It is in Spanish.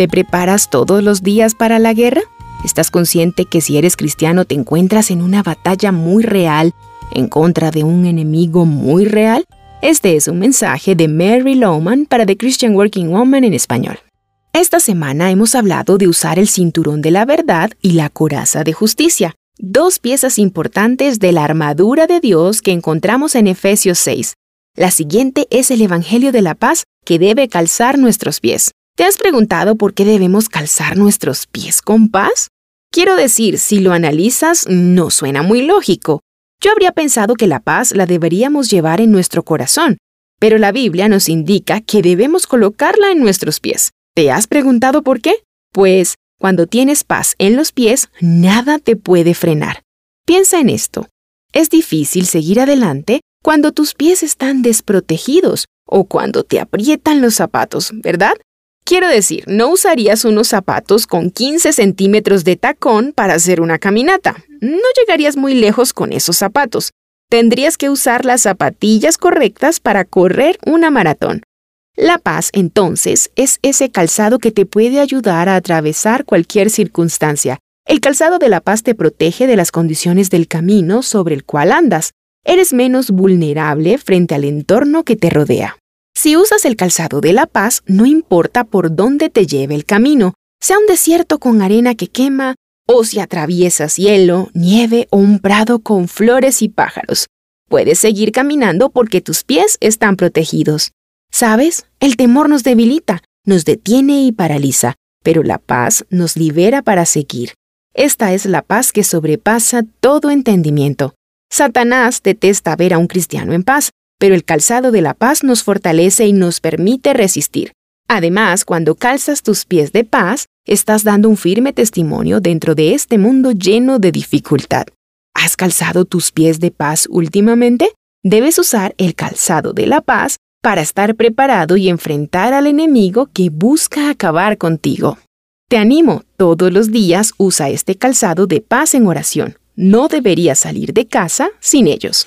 ¿Te preparas todos los días para la guerra? ¿Estás consciente que si eres cristiano te encuentras en una batalla muy real en contra de un enemigo muy real? Este es un mensaje de Mary Lowman para The Christian Working Woman en español. Esta semana hemos hablado de usar el cinturón de la verdad y la coraza de justicia, dos piezas importantes de la armadura de Dios que encontramos en Efesios 6. La siguiente es el Evangelio de la Paz que debe calzar nuestros pies. ¿Te has preguntado por qué debemos calzar nuestros pies con paz? Quiero decir, si lo analizas, no suena muy lógico. Yo habría pensado que la paz la deberíamos llevar en nuestro corazón, pero la Biblia nos indica que debemos colocarla en nuestros pies. ¿Te has preguntado por qué? Pues cuando tienes paz en los pies, nada te puede frenar. Piensa en esto. Es difícil seguir adelante cuando tus pies están desprotegidos o cuando te aprietan los zapatos, ¿verdad? Quiero decir, no usarías unos zapatos con 15 centímetros de tacón para hacer una caminata. No llegarías muy lejos con esos zapatos. Tendrías que usar las zapatillas correctas para correr una maratón. La paz, entonces, es ese calzado que te puede ayudar a atravesar cualquier circunstancia. El calzado de la paz te protege de las condiciones del camino sobre el cual andas. Eres menos vulnerable frente al entorno que te rodea. Si usas el calzado de la paz, no importa por dónde te lleve el camino, sea un desierto con arena que quema, o si atraviesas hielo, nieve o un prado con flores y pájaros. Puedes seguir caminando porque tus pies están protegidos. ¿Sabes? El temor nos debilita, nos detiene y paraliza, pero la paz nos libera para seguir. Esta es la paz que sobrepasa todo entendimiento. Satanás detesta ver a un cristiano en paz, pero el calzado de la paz nos fortalece y nos permite resistir. Además, cuando calzas tus pies de paz, estás dando un firme testimonio dentro de este mundo lleno de dificultad. ¿Has calzado tus pies de paz últimamente? Debes usar el calzado de la paz para estar preparado y enfrentar al enemigo que busca acabar contigo. Te animo, todos los días usa este calzado de paz en oración. No deberías salir de casa sin ellos.